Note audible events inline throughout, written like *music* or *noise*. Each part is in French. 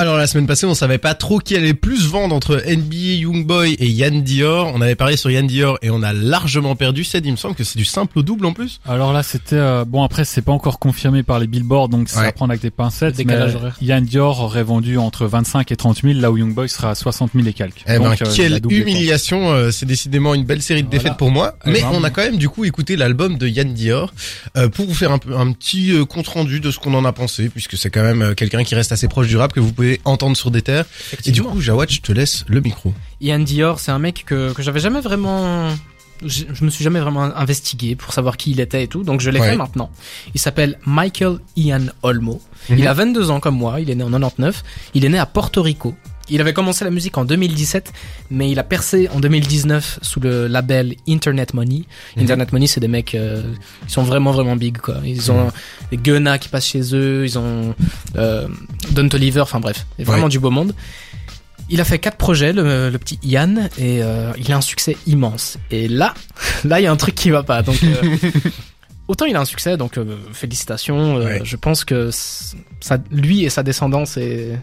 Alors la semaine passée, on savait pas trop qui allait plus vendre entre NBA Youngboy et Yann Dior. On avait parlé sur Yann Dior et on a largement perdu. C'est, il me semble que c'est du simple au double en plus. Alors là, c'était euh, bon. Après, c'est pas encore confirmé par les billboards, donc ça Ouais. va prendre avec des pincettes. Le Mais décalage horaire. Yann Dior aurait vendu entre 25 et 30 000, là où Youngboy sera à 60 000 et quelques. Eh ben, Donc, euh, quelle humiliation euh, C'est décidément une belle série de Voilà. défaites pour moi. Eh Mais ben, on a quand même du coup écouté l'album de Yann Dior euh, pour vous faire un, peu, un petit euh, compte rendu de ce qu'on en a pensé, puisque c'est quand même euh, quelqu'un qui reste assez proche du rap que vous pouvez entendre sur des terres. Et du coup, Jawad, je te laisse le micro. Ian Dior, c'est un mec que, que j'avais jamais vraiment. Je, je me suis jamais vraiment investigué pour savoir qui il était et tout, donc je l'ai Ouais. fait maintenant. Il s'appelle Michael Ian Olmo. Mhm. Il a 22 ans comme moi, il est né en 99. Il est né à Porto Rico. Il avait commencé la musique en 2017, mais il a percé en 2019 sous le label Internet Money. Mhm. Internet Money, c'est des mecs, euh, ils sont vraiment vraiment big quoi. Ils ont Mhm. des Gunna qui passent chez eux, ils ont euh, Don Toliver, enfin bref, c'est vraiment Ouais. du beau monde. Il a fait quatre projets, le, le petit Ian, et euh, il a un succès immense. Et là, *laughs* là, il y a un truc qui va pas. Donc, euh, *laughs* autant il a un succès, donc euh, félicitations. Ouais. Je pense que ça, lui et sa descendance, et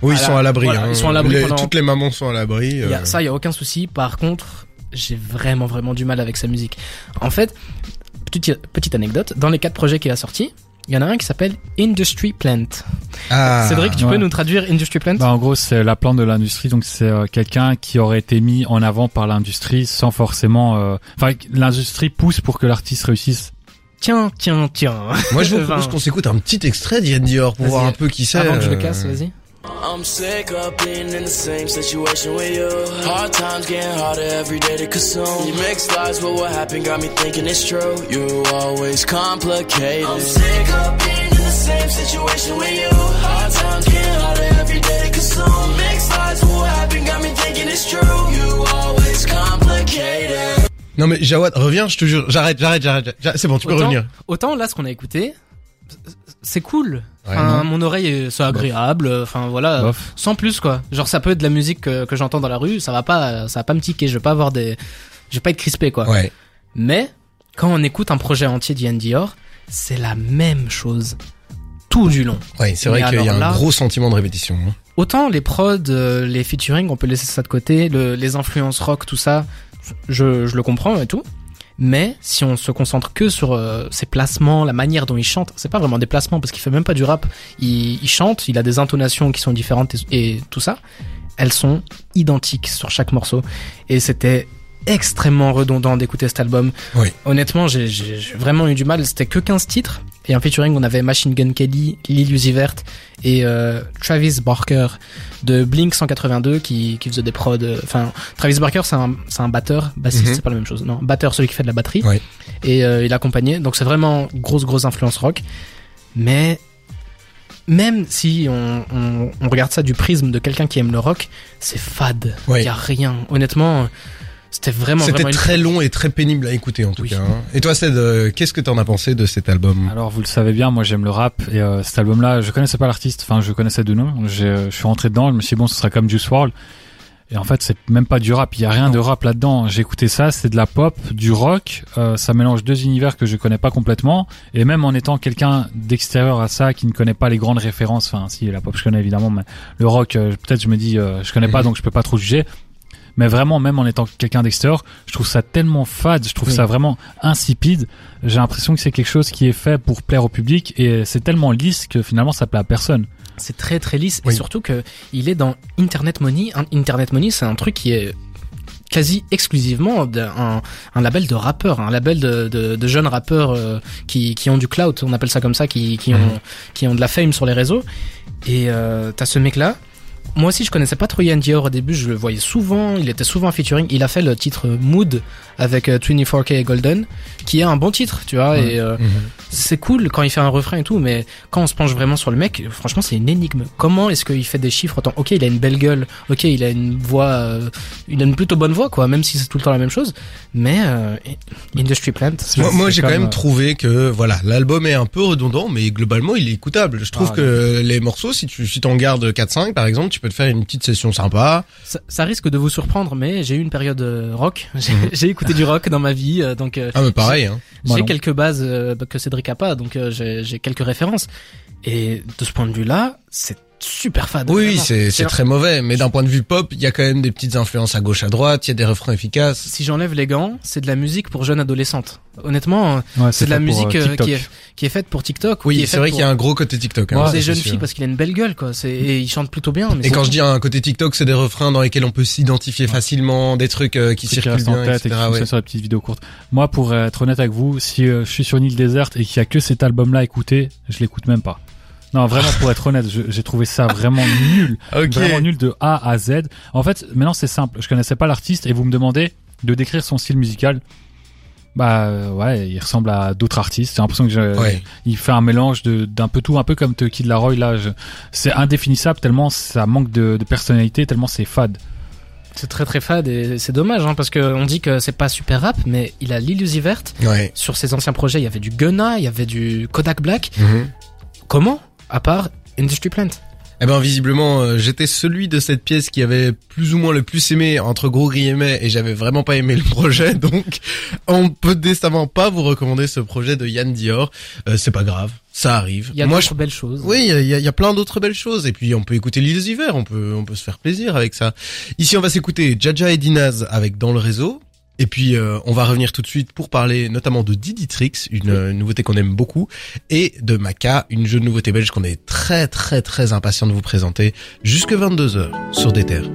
Oui, ils sont à l'abri. Voilà, hein. ils sont à l'abri Les- pendant- Toutes les mamans sont à l'abri. il y a- euh. ça, il y a aucun souci. Par contre, j'ai vraiment, vraiment du mal avec sa musique. En fait, petite, petite anecdote, dans les quatre projets qu'il a sortis, il y en a un qui s'appelle Industry Plant. Ah. Cédric, tu ouais. peux nous traduire Industry Plant? Bah, en gros, c'est la plante de l'industrie, donc c'est euh, quelqu'un qui aurait été mis en avant par l'industrie sans forcément. euh, Enfin, l'industrie pousse pour que l'artiste réussisse. Tiens, tiens, tiens. Moi, je vous *laughs* propose qu'on s'écoute un petit extrait d'Yann Dior pour voir un peu qui c'est. Avant que je le casse, vas-y. I'm sick of being in the same situation with you. Hard times getting harder every day to consume. You mix lies with what happened, got me thinking it's true. You always complicated. I'm sick of being in the same situation with you. Hard times getting harder every day to consume. Mix lies with what happened, got me thinking it's true. You always complicated. Non mais Jawad, reviens, je te jure. J'arrête, j'arrête, j'arrête. C'est bon, tu peux Autant- revenir. Autant là, ce qu'on a écouté, c'est cool. Ouais, Enfin, mon oreille, est- c'est agréable. Enfin voilà, Bof. sans plus quoi. Genre ça peut être de la musique que, que j'entends dans la rue, ça va pas, ça va pas me tiquer. Je vais pas avoir des, je vais pas être crispé quoi. Ouais. Mais quand on écoute un projet entier d'Ian Dior, c'est la même chose tout du long. Ouais, c'est vrai qu'il y a un là- gros sentiment de répétition. hein. Autant les prods, euh, les featuring, on peut laisser ça de côté, le- les influences rock, tout ça, je, je le comprends et tout. Mais si on se concentre que sur euh, ses placements, la manière dont il chante, c'est pas vraiment des placements parce qu'il fait même pas du rap. Il, il chante, il a des intonations qui sont différentes et, et tout ça. Elles sont identiques sur chaque morceau et c'était extrêmement redondant d'écouter cet album. Oui. Honnêtement, j'ai vraiment eu du mal. C'était que 15 titres et un featuring. On avait Machine Gun Kelly, Lil Uzi Vert et euh, Travis Barker de Blink 182 qui, qui faisait des prods. euh, Enfin, Travis Barker c'est un c'est un batteur, bassiste, Mhm. c'est pas la même chose. Non, batteur celui qui fait de la batterie. Ouais. Et euh, il accompagnait. Donc c'est vraiment grosse grosse influence rock. Mais même si on, on, on regarde ça du prisme de quelqu'un qui aime le rock, c'est fade. Il Ouais. y a rien. Honnêtement, c'était vraiment C'était vraiment une- très long et très pénible à écouter en tout Oui. cas. hein. Et toi, Ced, euh, qu'est-ce que t'en as pensé de cet album? Alors, vous le savez bien, moi j'aime le rap et euh, cet album-là, je connaissais pas l'artiste. Enfin, je connaissais de nom. Euh, Je suis rentré dedans, je me suis dit bon, ce sera comme Juice WRLD. Et en fait, c'est même pas du rap. Il y a rien de rap là-dedans. J'ai écouté ça, c'est de la pop, du rock. Euh, ça mélange deux univers que je connais pas complètement. Et même en étant quelqu'un d'extérieur à ça, qui ne connaît pas les grandes références. Enfin, si la pop je connais évidemment, mais le rock, euh, peut-être je me dis, euh, je connais pas, Mhm. donc je peux pas trop juger. Mais vraiment, même en étant quelqu'un d'extérieur, je trouve ça tellement fade, je trouve Oui. ça vraiment insipide. J'ai l'impression que c'est quelque chose qui est fait pour plaire au public et c'est tellement lisse que finalement ça plaît à personne. C'est très très lisse Oui. et surtout que il est dans Internet Money. Internet Money, c'est un truc qui est quasi exclusivement un, un label de rappeurs, un label de, de, de jeunes rappeurs euh, qui, qui ont du clout, on appelle ça comme ça, qui, qui, ont, Mhm. qui ont de la fame sur les réseaux. Et euh, t'as ce mec-là. Moi aussi, je connaissais pas trop Ian Dior au début. Je le voyais souvent. Il était souvent en featuring. Il a fait le titre Mood avec euh, 24K et Golden, qui est un bon titre, tu vois. Et euh, Mhm. c'est cool quand il fait un refrain et tout, mais quand on se penche vraiment sur le mec, franchement, c'est une énigme. Comment est-ce qu'il fait des chiffres autant Ok, il a une belle gueule. Ok, il a une voix, euh, il a une plutôt bonne voix, quoi, même si c'est tout le temps la même chose. Mais euh, Industry Plant, Moi, j'ai quand même euh, trouvé que voilà, l'album est un peu redondant, mais globalement, il est écoutable. Je trouve Ah, que les morceaux, si tu si t'en gardes 4-5 par exemple, tu peux te faire une petite session sympa. Ça, ça risque de vous surprendre, mais j'ai eu une période euh, rock. *laughs* J'ai Mhm. j'ai écouté du rock dans ma vie, euh, donc euh, Ah mais pareil. Hein. J'ai quelques bases que Cédric a pas, donc j'ai j'ai quelques références. Et de ce point de vue-là, c'est super fade. Oui, c'est c'est très mauvais. Mais d'un point de vue pop, il y a quand même des petites influences à gauche, à droite. Il y a des refrains efficaces. Si j'enlève les gants, c'est de la musique pour jeunes adolescentes. Honnêtement, euh, Ouais, c'est de la musique euh, euh, TikTok. qui est qui est faite pour TikTok. Oui, est c'est vrai pour- qu'il y a un gros côté TikTok. hein, pour des jeunes sûr. filles parce qu'il a une belle gueule, quoi. C'est et il chante plutôt bien. Mais Et quand je dis un côté TikTok, c'est des refrains dans lesquels on peut s'identifier facilement, des trucs euh, qui circulent bien, en tête et qui etc. sur les petites vidéos courtes. Moi, pour être honnête avec vous, si euh, je suis sur une île déserte et qu'il y a que cet album-là à écouter, je l'écoute même pas. Non, vraiment, pour être honnête, j'ai trouvé ça vraiment nul. *laughs* Vraiment nul de A à Z. En fait, maintenant, c'est simple. Je connaissais pas l'artiste et vous me demandez de décrire son style musical. Bah, euh, ouais, il ressemble à d'autres artistes. J'ai l'impression que je, Ouais. il fait un mélange de d'un peu tout, un peu comme The Kid Laroi. Là, c'est indéfinissable tellement ça manque de, de personnalité, tellement c'est fade. c'est très très fade et c'est dommage hein, parce que on dit que c'est pas super rap, mais il a l'illusie verte. Ouais. Sur ses anciens projets, il y avait du Gunna, il y avait du Kodak Black. Mhm. Comment À part Industry Plant. Eh ben visiblement euh, j'étais celui de cette pièce qui avait plus ou moins le plus aimé entre gros guillemets et j'avais vraiment pas aimé le projet *laughs* donc on peut décemment pas vous recommander ce projet de Yann Dior. Euh, c'est pas grave, ça arrive. Il y a Moi d'autres belles choses. Oui, il y a, y plein d'autres belles choses. Et puis, on peut écouter l'île des hivers. On peut, on peut se faire plaisir avec ça. Ici, on va s'écouter Jaja et Dinaz avec Dans le réseau. Et puis, euh, on va revenir tout de suite pour parler notamment de Didi Trix, une, nouveauté qu'on aime beaucoup, et de Maca, une jeune nouveauté belge qu'on est très, très, très impatient de vous présenter jusque 22h sur des terres.